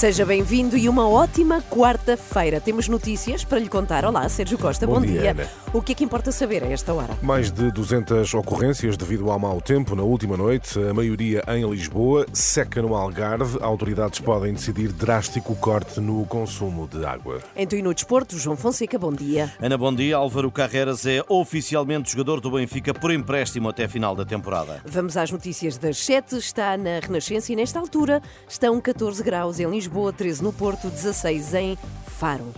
Seja bem-vindo e uma ótima quarta-feira. Temos notícias para lhe contar. Olá, Sérgio Costa, bom, Bom dia, Ana. O que é que importa saber a esta hora? Mais de 200 ocorrências devido ao mau tempo na última noite, a maioria em Lisboa, seca no Algarve. Autoridades podem decidir drástico corte no consumo de água. Então e no desporto, João Fonseca, bom dia. Ana, bom dia. Álvaro Carreras é oficialmente jogador do Benfica por empréstimo até a final da temporada. Vamos às notícias das 7. Está na Renascença e nesta altura estão 14 graus em Lisboa, 13 no Porto, 16 em Faro.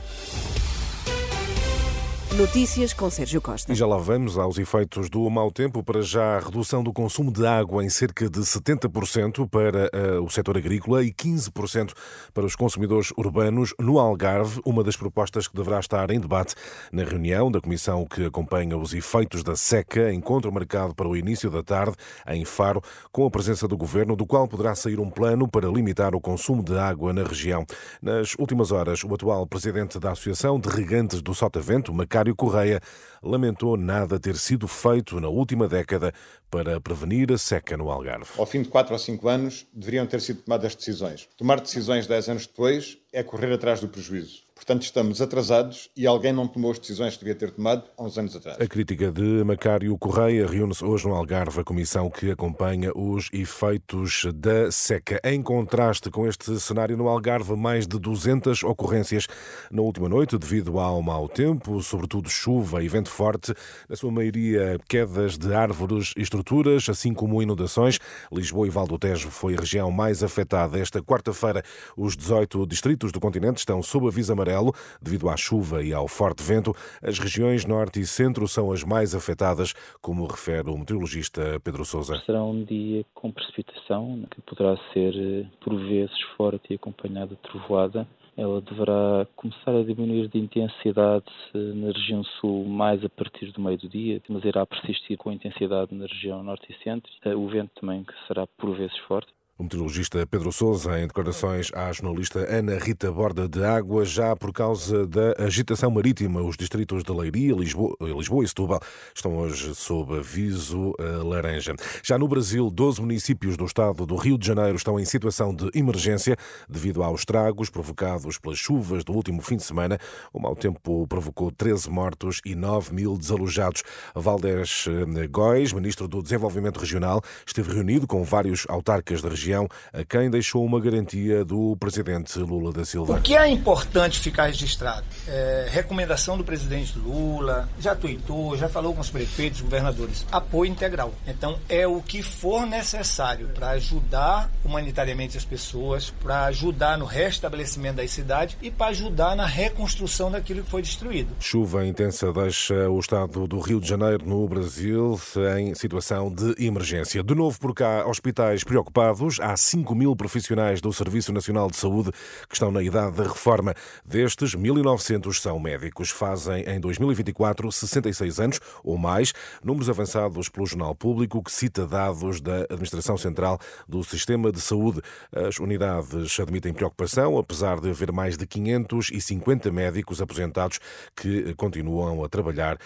Notícias com Sérgio Costa. E já lá vamos aos efeitos do mau tempo. Para já, a redução do consumo de água em cerca de 70% para uh, o setor agrícola e 15% para os consumidores urbanos no Algarve, uma das propostas que deverá estar em debate na reunião da comissão que acompanha os efeitos da seca, encontro marcado para o início da tarde em Faro, com a presença do governo, do qual poderá sair um plano para limitar o consumo de água na região. Nas últimas horas, o atual presidente da Associação de Regantes do Sotavento, Macário Correia, lamentou nada ter sido feito na última década para prevenir a seca no Algarve. Ao fim de 4 ou 5 anos, deveriam ter sido tomadas decisões. Tomar decisões 10 anos depois é correr atrás do prejuízo. Portanto, estamos atrasados e alguém não tomou as decisões que devia ter tomado há uns anos atrás. A crítica de Macário Correia reúne-se hoje no Algarve a comissão que acompanha os efeitos da seca. Em contraste com este cenário no Algarve, mais de 200 ocorrências na última noite devido ao mau tempo, sobretudo chuva e vento forte, na sua maioria quedas de árvores e estruturas, assim como inundações. Lisboa e Val do Tejo foi a região mais afetada. Esta quarta-feira, os 18 distritos do continente estão sob aviso amarelo devido à chuva e ao forte vento. As regiões norte e centro são as mais afetadas, como refere o meteorologista Pedro Sousa. Será um dia com precipitação, que poderá ser eh, por vezes forte e acompanhada de trovoada. Ela deverá começar a diminuir de intensidade eh, na região sul mais a partir do meio do dia, mas irá persistir com intensidade na região norte e centro. Eh, o vento também que será por vezes forte. O meteorologista Pedro Sousa, em declarações à jornalista Ana Rita Borda de Água, já por causa da agitação marítima, os distritos de Leiria, Lisboa, Lisboa e Setúbal estão hoje sob aviso laranja. Já no Brasil, 12 municípios do estado do Rio de Janeiro estão em situação de emergência devido aos estragos provocados pelas chuvas do último fim de semana. O mau tempo provocou 13 mortos e 9 mil desalojados. Valdés Góis, ministro do Desenvolvimento Regional, esteve reunido com vários autarcas da região a quem deixou uma garantia do presidente Lula da Silva. O que é importante ficar registrado? É, recomendação do presidente Lula, já tuitou, já falou com os prefeitos, governadores. Apoio integral. Então, é o que for necessário para ajudar humanitariamente as pessoas, para ajudar no restabelecimento das cidades e para ajudar na reconstrução daquilo que foi destruído. Chuva intensa deixa o estado do Rio de Janeiro, no Brasil, em situação de emergência. De novo por cá, hospitais preocupados há 5 mil profissionais do Serviço Nacional de Saúde que estão na idade da reforma. Destes, 1.900 são médicos. Fazem em 2024 66 anos ou mais. Números avançados pelo Jornal Público, que cita dados da Administração Central do Sistema de Saúde. As unidades admitem preocupação, apesar de haver mais de 550 médicos aposentados que continuam a trabalhar,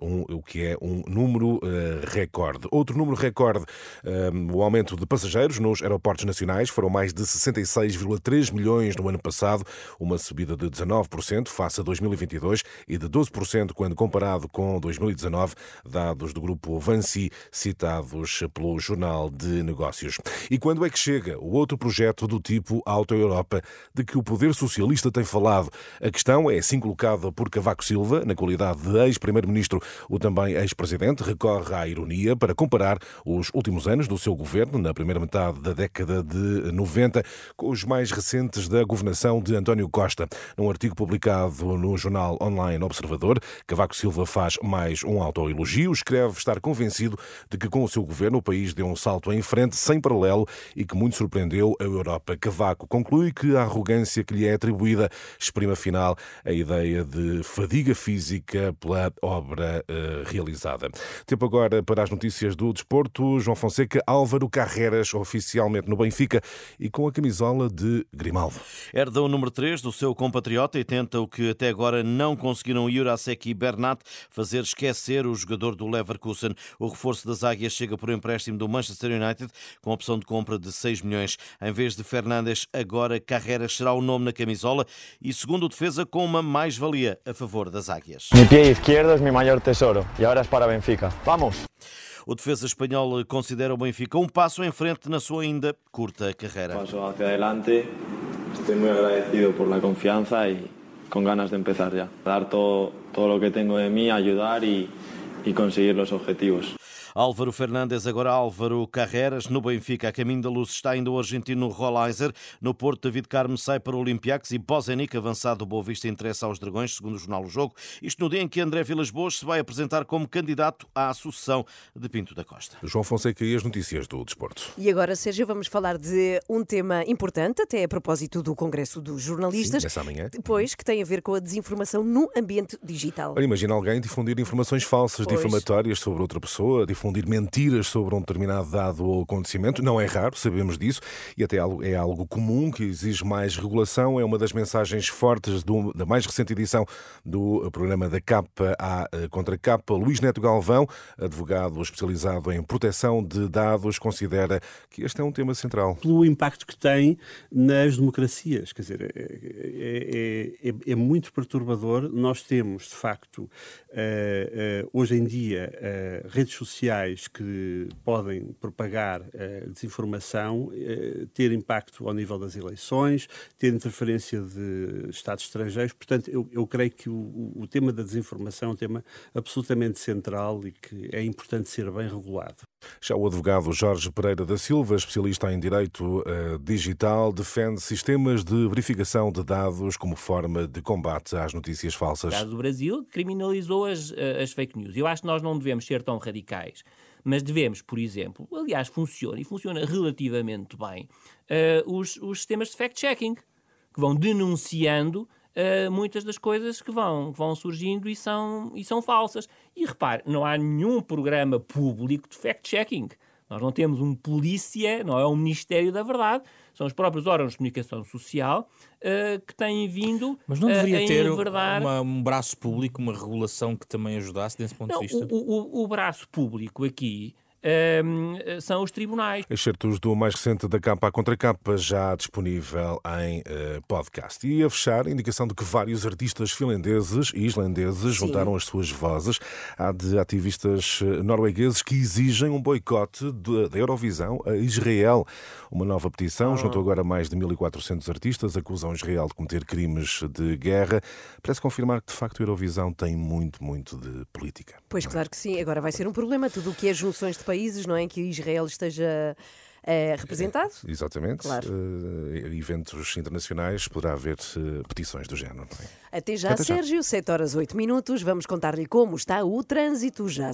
um, o que é um número uh, recorde. Outro número recorde, um, o aumento de passageiros nos aeroportos nacionais foram mais de 66,3 milhões no ano passado, uma subida de 19% face a 2022 e de 12% quando comparado com 2019, dados do grupo Vansi, citados pelo Jornal de Negócios. E quando é que chega o outro projeto do tipo Auto Europa, de que o poder socialista tem falado? A questão é assim colocada por Cavaco Silva, na qualidade de ex-primeiro-ministro, o também ex-presidente, recorre à ironia para comparar os últimos anos do seu governo, na primeira metade da década de 90, com os mais recentes da governação de António Costa. Num artigo publicado no jornal online Observador, Cavaco Silva faz mais um autoelogio, escreve estar convencido de que com o seu governo o país deu um salto em frente sem paralelo e que muito surpreendeu a Europa. Cavaco conclui que a arrogância que lhe é atribuída exprime afinal a ideia de fadiga física pela obra uh, realizada. Tempo agora para as notícias do desporto. João Fonseca, Álvaro Carreras, oficialmente no Benfica e com a camisola de Grimaldo. Herda o número 3 do seu compatriota e tenta o que até agora não conseguiram Jurasek e Bernat fazer esquecer o jogador do Leverkusen. O reforço das Águias chega por empréstimo do Manchester United com opção de compra de 6 milhões. Em vez de Fernandes, agora Carreras será o nome na camisola e, segundo o defesa, com uma mais-valia a favor das Águias. Mi pie izquierdo es mi mayor tesoro y ahora es para Benfica. ¡Vamos! O defesa espanhol considera o Benfica um passo em frente na sua ainda curta carreira. Paso hacia adelante. Estoy muy agradecido por la confianza y con ganas de empezar ya. Dar todo, todo lo que tengo de mí, ayudar y, y conseguir los objetivos. Álvaro Fernandes, agora Álvaro Carreras. No Benfica, a caminho da luz está ainda o argentino Rolaiser. No Porto, David Carmo sai para o Olympiacos e Bozenic, avançado do Boa Vista, interessa aos Dragões, segundo o jornal O Jogo. Isto no dia em que André Vilas Boas se vai apresentar como candidato à sucessão de Pinto da Costa. João Fonseca e as notícias do desporto. E agora, Sérgio, vamos falar de um tema importante, até a propósito do Congresso dos Jornalistas. Sim, essa. Depois, que tem a ver com a desinformação no ambiente digital. Olha, imagina alguém difundir informações falsas, Pois. difamatórias sobre outra pessoa, difundir mentiras sobre um determinado dado ou acontecimento. Não é raro, sabemos disso, e até é algo comum que exige mais regulação. É uma das mensagens fortes do- da mais recente edição do programa da Capa à eh, Contra Capa. Luís Neto Galvão, advogado especializado em proteção de dados, considera que este é um tema central. pelo impacto que tem nas democracias. Quer dizer, é, é- é- é muito perturbador. Nós temos, de facto, eh, eh, hoje em dia, eh, redes sociais que podem propagar eh, desinformação, eh, ter impacto ao nível das eleições, ter interferência de Estados estrangeiros. Portanto, eu, eu creio que o- o tema da desinformação é um tema absolutamente central e que é importante ser bem regulado. Já o advogado Jorge Pereira da Silva, especialista em direito eh, digital, defende sistemas de verificação de dados como forma de combate às notícias O falsas. caso do Brasil criminalizou as, eh, as fake news. Eu acho que nós não devemos ser tão radicais, mas devemos, por exemplo, aliás, funciona e funciona relativamente bem, eh, os, os sistemas de fact-checking, que vão denunciando eh, muitas das coisas que vão, vão surgindo e são, e são falsas. E repare, não há nenhum programa público de fact-checking. Nós não temos um polícia, não é um Ministério da Verdade, são os próprios órgãos de comunicação social eh, que têm vindo Mas não eh, deveria a ter enverdar... uma- um braço público, uma regulação que também ajudasse desse ponto Não, de vista? o, o- o braço público aqui hum, são os tribunais. Excertos do mais recente da capa à contra capa, já disponível em eh, podcast. E a fechar, indicação de que vários artistas finlandeses e islandeses juntaram as suas vozes à de ativistas eh, noruegueses que exigem um boicote da Eurovisão a Israel. Uma nova petição juntou agora mais de 1.400 artistas, acusam Israel de cometer crimes de guerra. Parece confirmar que, de facto, a Eurovisão tem muito, muito de política. Pois claro que sim, agora vai ser um problema tudo o que é junções de países, não é? Em que Israel esteja eh, representado. Exatamente. Claro. Eh, eventos internacionais poderá haver eh, petições do género. é? Até já, Até já. Sérgio, 7 horas 8 minutos. Vamos contar-lhe como está o trânsito já.